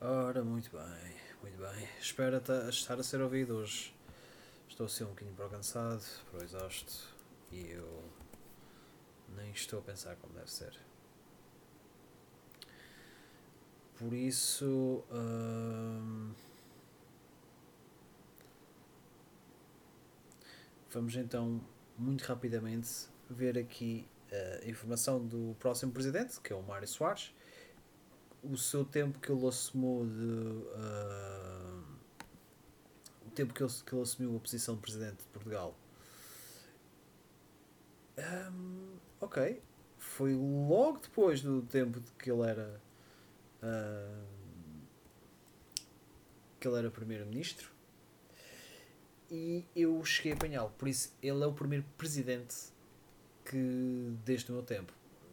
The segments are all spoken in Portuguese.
Ora, muito bem, muito bem. Espero ta- estar a ser ouvido hoje. Estou a ser um bocadinho para cansado, para exausto e eu nem estou a pensar como deve ser. Por isso. hum, vamos então, muito rapidamente, ver aqui a informação do próximo presidente, que é o Mário Soares o seu tempo que ele assumiu de ah, o tempo que ele, que ele assumiu a posição de presidente de Portugal. Ahm, ok. Foi logo depois do tempo de que ele era ah, que ele era primeiro-ministro. E eu cheguei a apanhá-lo. Por isso ele é o primeiro presidente que desde o meu tempo.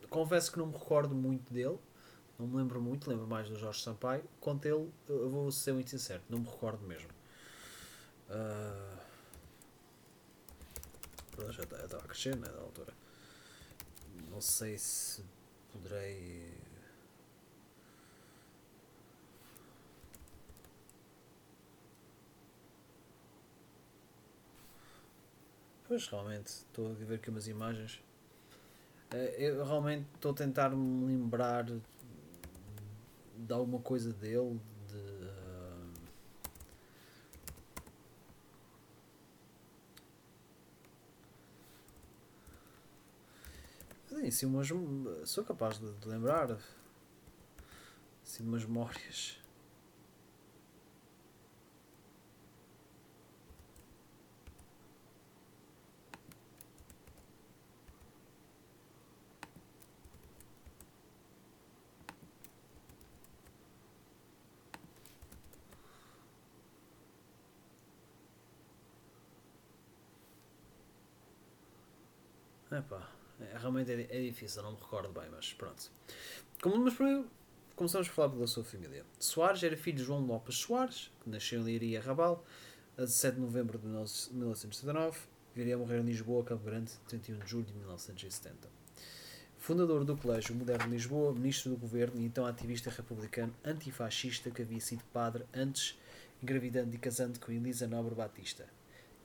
Confesso que não me recordo muito dele não me lembro muito, lembro mais do Jorge Sampaio. Quanto ele, eu vou ser muito sincero, não me recordo mesmo. Pronto, já estava a crescer, né, da altura. Não sei se poderei. Pois realmente, estou a ver aqui umas imagens. Eh, Eu realmente estou a tentar me lembrar de alguma coisa dele, de. ah, Sim, umas, sou capaz de, de lembrar. Assim, umas memórias. Epá, é, realmente é, é difícil, não me recordo bem, mas pronto. Como, mas primeiro começamos por falar pela sua família. Soares era filho de João Lopes Soares, que nasceu em Leiria Rabal, a 17 de novembro de 1979, viria a morrer em Lisboa, Campo Grande, 31 de julho de 1970. Fundador do Colégio Moderno de Lisboa, ministro do governo e então ativista republicano antifascista que havia sido padre antes, engravidando e casando com Elisa Nobre Batista,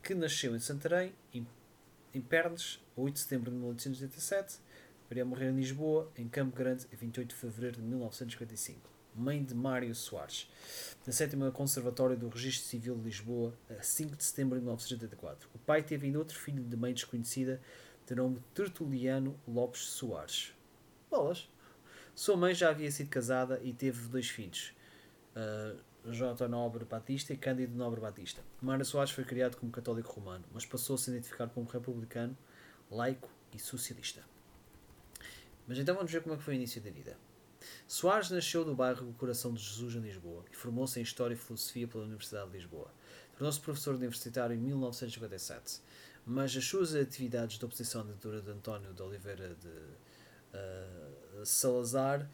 que nasceu em Santarém, em Pernes, a 8 de setembro de 1887, viria a morrer em Lisboa, em Campo Grande, a 28 de fevereiro de 1955. Mãe de Mário Soares, na sétima Conservatória do Registro Civil de Lisboa, a 5 de setembro de 1984. O pai teve ainda outro filho de mãe desconhecida, de nome Tertuliano Lopes Soares. Bolas! Sua mãe já havia sido casada e teve dois filhos, uh, J. Nobre Batista e Cândido Nobre Batista. Mário Soares foi criado como católico romano, mas passou a se identificar como republicano, laico e socialista. Mas então vamos ver como é que foi o início da vida. Soares nasceu do bairro do Coração de Jesus, em Lisboa, e formou-se em História e Filosofia pela Universidade de Lisboa. Tornou-se professor universitário em 1957, mas as suas atividades de oposição à ditadura de António de Oliveira de uh, Salazar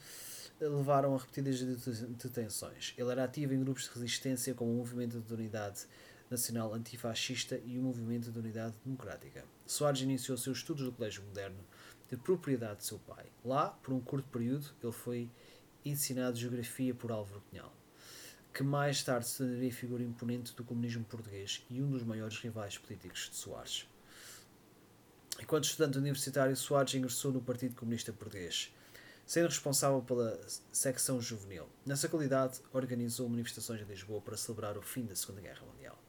levaram a repetidas detenções. Ele era ativo em grupos de resistência como o Movimento de Unidade Nacional Antifascista e o Movimento de Unidade Democrática. Soares iniciou seus estudos no Colégio Moderno de propriedade de seu pai. Lá, por um curto período, ele foi ensinado Geografia por Álvaro Cunhal, que mais tarde se tornaria figura imponente do comunismo português e um dos maiores rivais políticos de Soares. Enquanto estudante universitário, Soares ingressou no Partido Comunista Português, sendo responsável pela secção juvenil. Nessa qualidade, organizou manifestações em Lisboa para celebrar o fim da Segunda Guerra Mundial.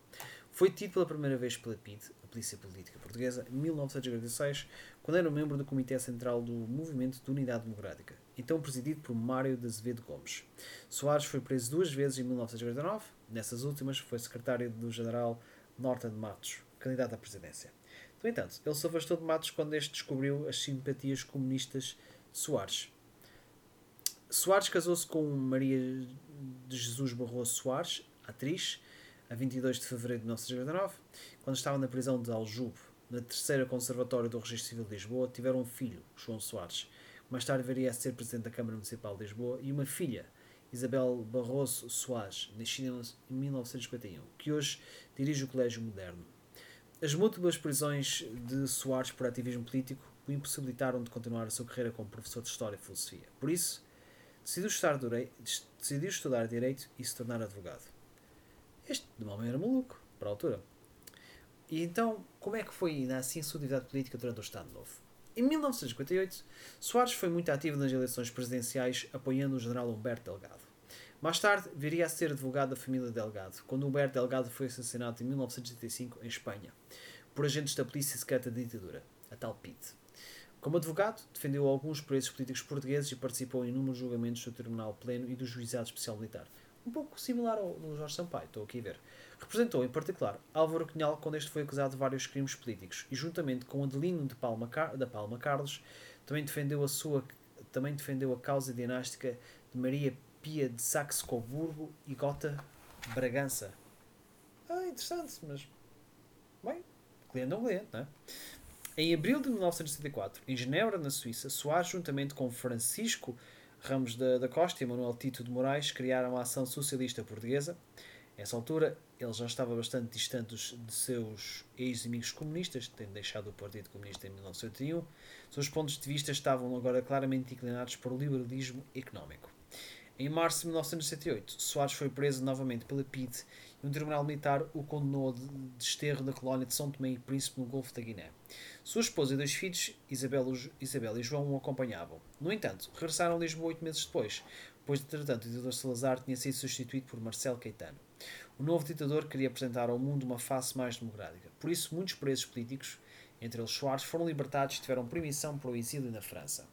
Foi detido pela primeira vez pela PID, a Polícia Política Portuguesa, em 1946, quando era membro do Comitê Central do Movimento de Unidade Democrática, então presidido por Mário de Azevedo Gomes. Soares foi preso duas vezes em 1949, nessas últimas foi secretário do general Norton Matos, candidato à presidência. No entanto, ele se afastou de Matos quando este descobriu as simpatias comunistas de Soares. Soares casou-se com Maria de Jesus Barroso Soares, atriz, a 22 de fevereiro de 1989, quando estava na prisão de Aljube, na terceira Conservatória do Registro Civil de Lisboa, tiveram um filho, João Soares, que mais tarde viria a ser presidente da Câmara Municipal de Lisboa, e uma filha, Isabel Barroso Soares, nascida em 1951, que hoje dirige o Colégio Moderno. As múltiplas prisões de Soares por ativismo político o impossibilitaram de continuar a sua carreira como professor de História e Filosofia. Por isso, decidiu estudar, direi- decidiu estudar Direito e se tornar advogado. Este, de uma maneira maluco, para a altura. E então, como é que foi ainda assim a sua atividade política durante o Estado Novo? Em 1958, Soares foi muito ativo nas eleições presidenciais, apoiando o general Humberto Delgado. Mais tarde, viria a ser advogado da família Delgado, quando Humberto Delgado foi assassinado em 1985 em Espanha, por agentes da polícia secreta da ditadura, a tal PIT. Como advogado, defendeu alguns presos políticos portugueses e participou em inúmeros julgamentos do Tribunal Pleno e do Juizado Especial Militar. Um pouco similar ao Jorge Sampaio, estou aqui a ver. Representou, em particular, Álvaro Cunhal quando este foi acusado de vários crimes políticos e, juntamente com Adelino de Palma, Car- da Palma Carlos, também defendeu a sua também defendeu a causa dinástica de Maria Pia de Saxe-Coburgo e Gota Bragança. Ah, interessante, mas bem, cliente é um cliente, não é? Em abril de 1974, em Genebra, na Suíça, Soares, juntamente com Francisco Ramos da, Costa e Manuel Tito de Moraes, criaram a Ação Socialista Portuguesa. Nessa altura, ele já estava bastante distante de seus ex-amigos comunistas, tendo deixado o Partido Comunista em 1981. Seus pontos de vista estavam agora claramente inclinados para o liberalismo económico. Em março de 1968, Soares foi preso novamente pela PIDE e um tribunal militar o condenou de desterro da colónia de São Tomé e Príncipe no Golfo da Guiné. Sua esposa e dois filhos, Isabel, Isabel e João, o acompanhavam. No entanto, regressaram a Lisboa oito meses depois, pois, entretanto, o ditador Salazar tinha sido substituído por Marcelo Caetano. O novo ditador queria apresentar ao mundo uma face mais democrática. Por isso, muitos presos políticos, entre eles Soares, foram libertados e tiveram permissão para o exílio na França.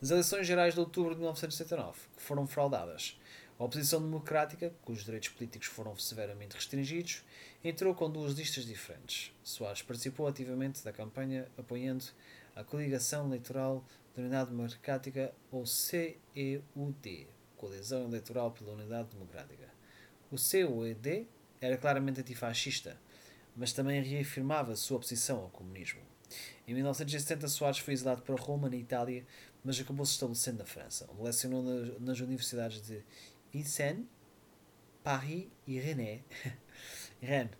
Nas eleições gerais de outubro de 1979, que foram fraudadas, a oposição democrática, cujos direitos políticos foram severamente restringidos, entrou com duas listas diferentes. Soares participou ativamente da campanha apoiando a coligação eleitoral da Unidade Democrática, ou CEUD, Coalizão Eleitoral pela Unidade Democrática. O CEUD era claramente antifascista, mas também reafirmava sua oposição ao comunismo. Em 1970, Soares foi exilado para Roma, na Itália, mas acabou se estabelecendo na França, onde lecionou nas universidades de Vincennes, Paris e Rennes. Rennes.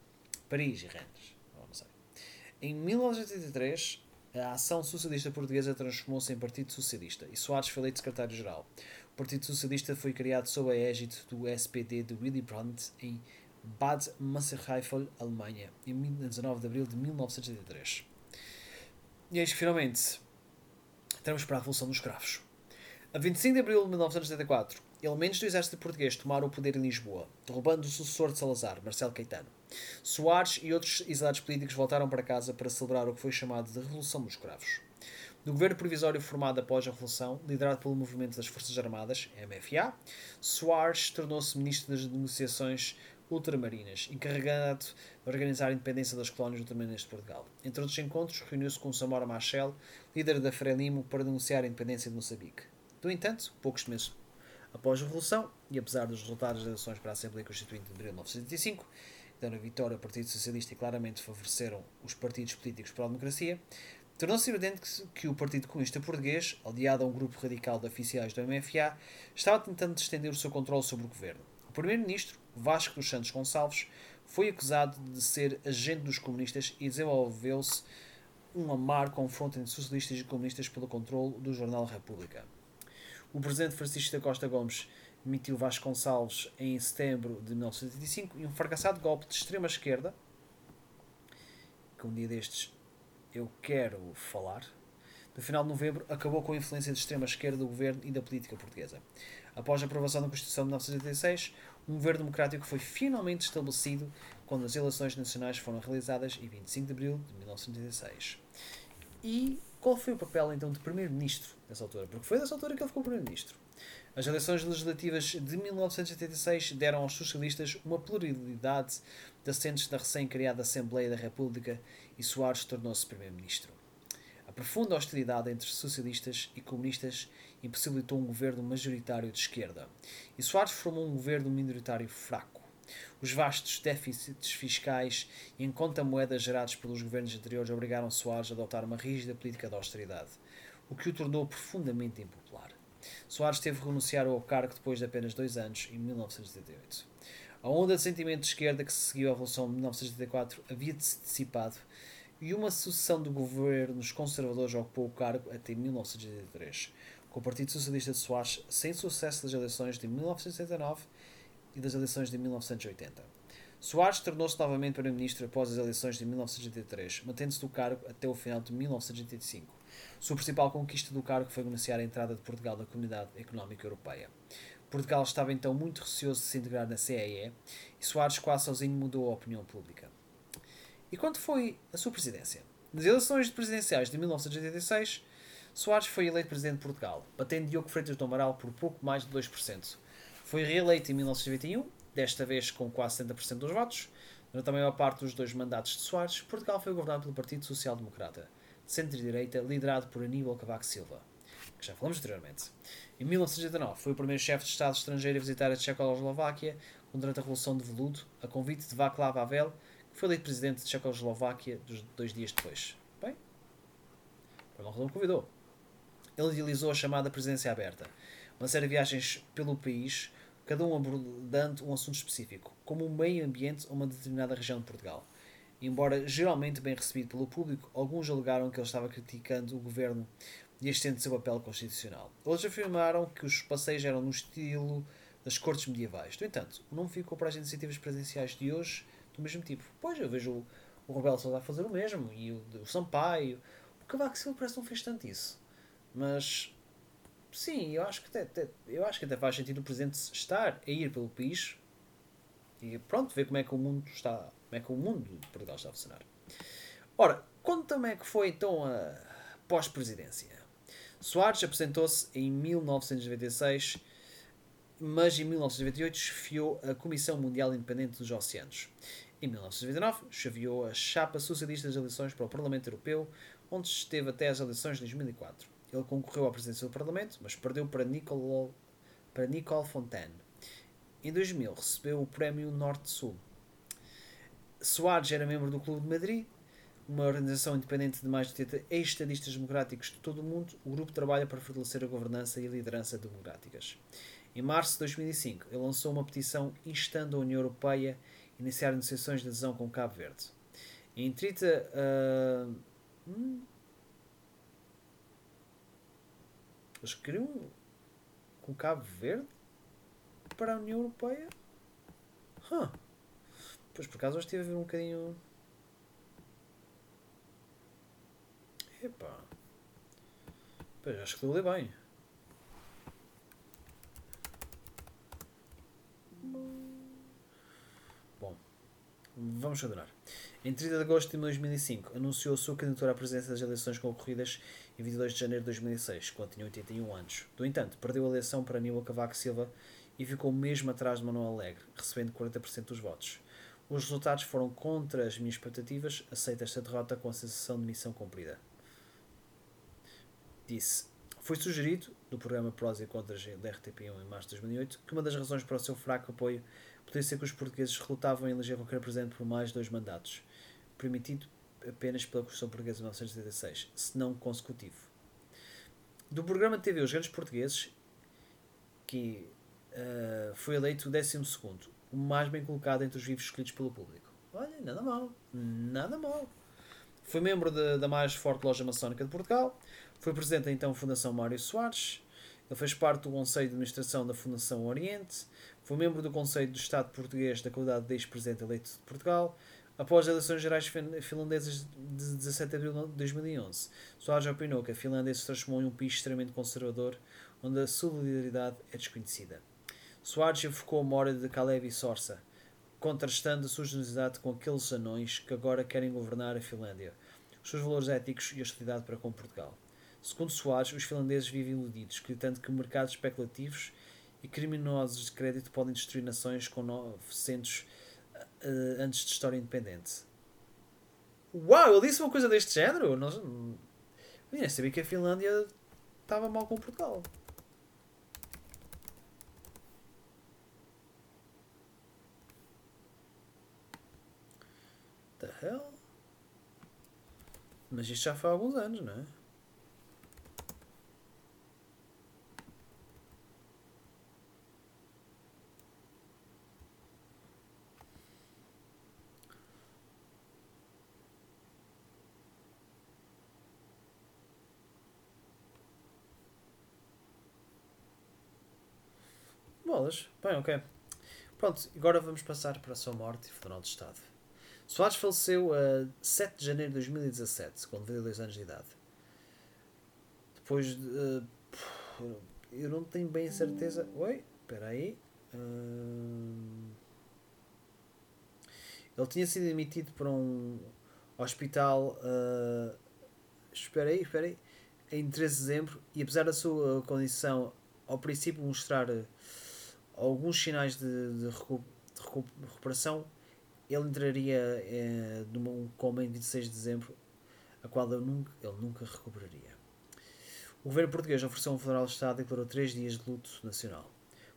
Paris e Rennes. Oh, não sei. Em 1983, a Ação Socialista Portuguesa transformou-se em Partido Socialista e Soares foi eleito secretário-geral. O Partido Socialista foi criado sob a égide do SPD de Willy Brandt em Bad Massenheifel, Alemanha, em 19 de abril de 1983. E eis que finalmente entramos para a Revolução dos Cravos. A 25 de abril de 1974, elementos do exército português tomaram o poder em Lisboa, derrubando o sucessor de Salazar, Marcelo Caetano. Soares e outros exilados políticos voltaram para casa para celebrar o que foi chamado de Revolução dos Cravos. Do governo provisório formado após a Revolução, liderado pelo Movimento das Forças Armadas, MFA, Soares tornou-se ministro das Negociações Ultramarinas, encarregado de organizar a independência das colónias ultramarinas de Portugal. Entre outros encontros, reuniu-se com Samora Machel, líder da Frelimo, para denunciar a independência de Moçambique. No entanto, poucos meses após a Revolução, e apesar dos resultados das eleições para a Assembleia Constituinte de abril de 1975, que deram a vitória ao Partido Socialista e claramente favoreceram os partidos políticos para a democracia, tornou-se evidente que o Partido Comunista Português, aliado a um grupo radical de oficiais do MFA, estava tentando estender o seu controle sobre o governo. O primeiro-ministro, Vasco dos Santos Gonçalves, foi acusado de ser agente dos comunistas e desenvolveu-se um amargo confronto entre socialistas e comunistas pelo controle do jornal República. O presidente Francisco da Costa Gomes demitiu Vasco Gonçalves em setembro de 1985 e um fracassado golpe de extrema esquerda, que um dia destes eu quero falar, no final de novembro acabou com a influência de extrema esquerda do governo e da política portuguesa. Após a aprovação da Constituição de 1986, um governo democrático foi finalmente estabelecido quando as eleições nacionais foram realizadas em 25 de abril de 1986. E qual foi o papel então de primeiro-ministro nessa altura? Porque foi nessa altura que ele ficou primeiro-ministro. As eleições legislativas de 1986 deram aos socialistas uma pluralidade de assentos da recém-criada Assembleia da República e Soares tornou-se primeiro-ministro. A profunda hostilidade entre socialistas e comunistas impossibilitou um governo majoritário de esquerda, e Soares formou um governo minoritário fraco. Os vastos déficits fiscais e em conta-moedas gerados pelos governos anteriores obrigaram Soares a adotar uma rígida política de austeridade, o que o tornou profundamente impopular. Soares teve que renunciar ao cargo depois de apenas dois anos, em 1978. A onda de sentimento de esquerda que se seguiu à Revolução de 1974 havia se dissipado e uma sucessão de governos conservadores ocupou o cargo até 1983, com o Partido Socialista de Soares sem sucesso das eleições de 1979 e das eleições de 1980. Soares tornou-se novamente Primeiro-Ministro após as eleições de 1983, mantendo-se do cargo até o final de 1985. Sua principal conquista do cargo foi negociar a entrada de Portugal na Comunidade Económica Europeia. Portugal estava então muito receoso de se integrar na CEE e Soares quase sozinho mudou a opinião pública. E quando foi a sua presidência? Nas eleições presidenciais de 1986, Soares foi eleito presidente de Portugal, batendo Diogo Freitas do Amaral por pouco mais de 2%. Foi reeleito em 1991, desta vez com quase 70% dos votos. Durante a maior parte dos dois mandatos de Soares, Portugal foi governado pelo Partido Social Democrata, de centro-direita, liderado por Aníbal Cavaco Silva, que já falamos anteriormente. Em 1989, foi o primeiro chefe de Estado estrangeiro a visitar a Tchecoslováquia durante a Revolução de Veludo, a convite de Václav Havel, que foi eleito presidente de Tchecoslováquia dois dias depois. Bem, por uma razão convidou. Ele idealizou a chamada presidência aberta, uma série de viagens pelo país, cada um abordando um assunto específico, como o meio ambiente ou uma determinada região de Portugal. Embora geralmente bem recebido pelo público, alguns alegaram que ele estava criticando o governo e estende seu papel constitucional. Outros afirmaram que os passeios eram no estilo das cortes medievais. No entanto, o nome ficou para as iniciativas presidenciais de hoje do mesmo tipo. Pois, eu vejo o, o Rebelo Sousa a fazer o mesmo, e o, o Sampaio. O Cavaco Silva parece que não fez tanto isso. Mas sim, eu acho que até, até, eu acho que até faz sentido o presidente estar a ir pelo país e pronto, ver como é que o mundo está, como é que o mundo de Portugal está a funcionar. Ora, conta-me é que foi então a pós-presidência. Soares apresentou-se em 1996, mas em 1998 chefiou a Comissão Mundial Independente dos Oceanos. Em 1999, chefiou a chapa socialista das eleições para o Parlamento Europeu, onde esteve até as eleições de 2004. Ele concorreu à presidência do Parlamento, mas perdeu para Nicole, para Nicole Fontaine. Em 2000 recebeu o Prémio Norte-Sul. Soares era membro do Clube de Madrid, uma organização independente de mais de 80 ex-estadistas democráticos de todo o mundo. O grupo trabalha para fortalecer a governança e a liderança democráticas. Em março de 2005, ele lançou uma petição instando a União Europeia a iniciar negociações de adesão com Cabo Verde. Em 30. Uh, hum, Eles queriam com Cabo Verde para a União Europeia? Huh. Pois por acaso eu estive a ver um bocadinho. Epá. Pois acho que ler bem. Bom, vamos continuar. Em 30 de agosto de 2005, anunciou a sua candidatura à presidência das eleições concorridas em 22 de janeiro de 2006, quando tinha 81 anos. No entanto, perdeu a eleição para Aníbal Cavaco Silva e ficou mesmo atrás de Manuel Alegre, recebendo 40% dos votos. Os resultados foram contra as minhas expectativas, aceita esta derrota com a sensação de missão cumprida. Disse: Foi sugerido, no programa Prós e Contras da RTP1 em março de 2008, que uma das razões para o seu fraco apoio poderia ser que os portugueses relutavam em eleger qualquer presidente por mais dois mandatos, permitido apenas pela Constituição Portuguesa de 1986, se não consecutivo. Do programa de TV Os Grandes Portugueses, que uh, foi eleito o 12, o mais bem colocado entre os vivos escolhidos pelo público. Olha, nada mal, nada mal. Foi membro de, da mais forte loja maçónica de Portugal, foi presidente da então Fundação Mário Soares, ele fez parte do Conselho de Administração da Fundação Oriente, foi membro do Conselho do Estado Português da qualidade de ex-presidente eleito de Portugal, Após as eleições gerais finlandesas de 17 de abril de 2011, Soares opinou que a Finlândia se transformou em um país extremamente conservador, onde a solidariedade é desconhecida. Soares evocou a memória de Kalevi Sorsa, contrastando a sua generosidade com aqueles anões que agora querem governar a Finlândia, os seus valores éticos e hostilidade para com Portugal. Segundo Soares, os finlandeses vivem iludidos, gritando que mercados especulativos e criminosos de crédito podem destruir nações com 900 uh, antes de História Independente. Uau, ele disse uma coisa deste género? Nós, eu nem sabia que a Finlândia estava mal com Portugal. The hell? Mas isto já foi há alguns anos, não é? Bem, ok. Pronto, agora vamos passar para a sua morte e funeral de Estado. Soares faleceu a 7 de janeiro de 2017, com 92 anos de idade. Depois de. Uh, eu não tenho bem certeza. Oi, espera aí. Uh, ele tinha sido emitido para um hospital. Uh, espera aí, espera aí. Em 13 de dezembro, e apesar da sua condição ao princípio mostrar alguns sinais de, de, recuperação, ele entraria eh, num coma em 26 de dezembro, a qual ele nunca, ele nunca recuperaria. O governo português ofereceu um funeral de Estado e declarou três dias de luto nacional.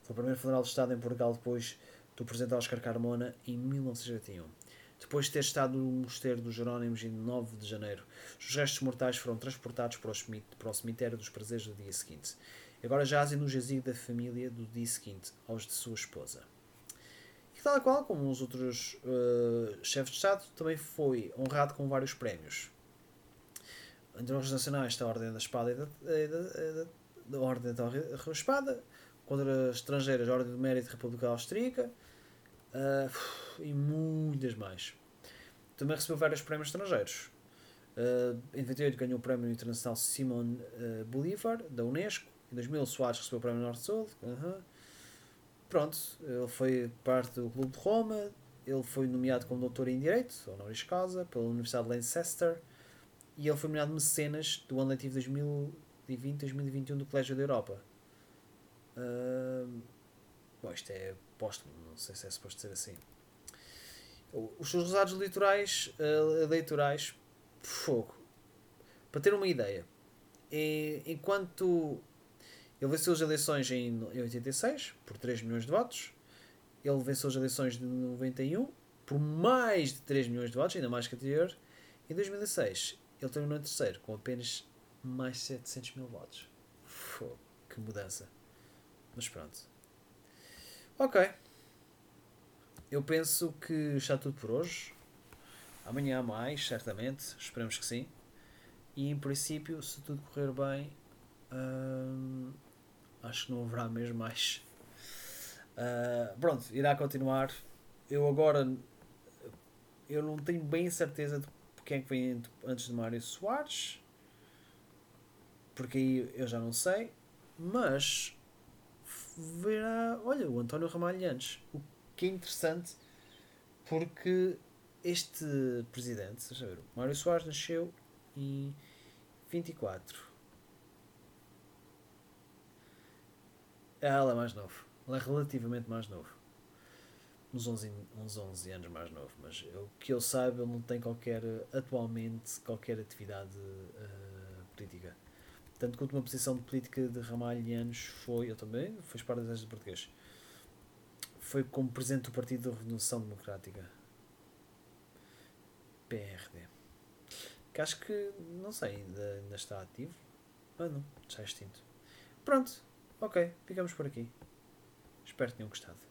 Foi o primeiro funeral de Estado em Portugal depois do presidente Oscar Carmona em 1981. Depois de ter estado no mosteiro dos Jerónimos em 9 de janeiro, os restos mortais foram transportados para o cemitério dos prazeres do dia seguinte. Agora jazem no jazigo da família do dia seguinte, aos de sua esposa. E tal qual, como os outros uh, chefes de Estado, também foi honrado com vários prémios. Entre honras nacionais está a Ordem da Espada e da, da, da, da Ordem da Espada, contra estrangeiras, a Ordem do Mérito República Austríaca uh, e muitas mais. Também recebeu vários prémios estrangeiros. Uh, em 98 ganhou o Prémio Internacional Simon uh, Bolivar, da Unesco. Em 2000, Soares recebeu o Prémio Norte-Sul. Uhum. Pronto, ele foi parte do Clube de Roma. Ele foi nomeado como doutor em Direito, honoris causa, pela Universidade de Leicester. E ele foi nomeado mecenas do ano letivo 2020-2021 do Colégio da Europa. Bom, isto é póstumo, não sei se é suposto ser assim. Os seus resultados eleitorais, uh, eleitorais fogo. Para ter uma ideia, enquanto ele venceu as eleições em 86 por 3 milhões de votos. Ele venceu as eleições de 91 por mais de 3 milhões de votos, ainda mais que anterior. Em 2006, ele terminou em terceiro com apenas mais 700 mil votos. Fogo, que mudança. Mas pronto. Ok. Eu penso que está tudo por hoje. Amanhã há mais, certamente. Esperemos que sim. E em princípio, se tudo correr bem. Hum, acho que não haverá mesmo mais. Uh, pronto, irá continuar. Eu agora eu não tenho bem certeza de quem é que vem antes de Mário Soares, porque aí eu já não sei, mas verá, olha, o António Ramalho antes, o que é interessante porque este presidente, ver, o Mário Soares nasceu em 24 Ela é mais novo. Ela é relativamente mais novo. Uns 11, uns 11 anos mais novo. Mas o que eu saiba, ele não tem qualquer, atualmente, qualquer atividade uh, política. Tanto que a última posição de política de Ramalhianos foi, eu também, foi para das do português. Foi como presidente do Partido da Revolução Democrática. PRD. Que acho que, não sei, ainda, ainda está ativo. Ah não, já é extinto. Pronto, Ok, ficamos por aqui. Espero que tenham gostado.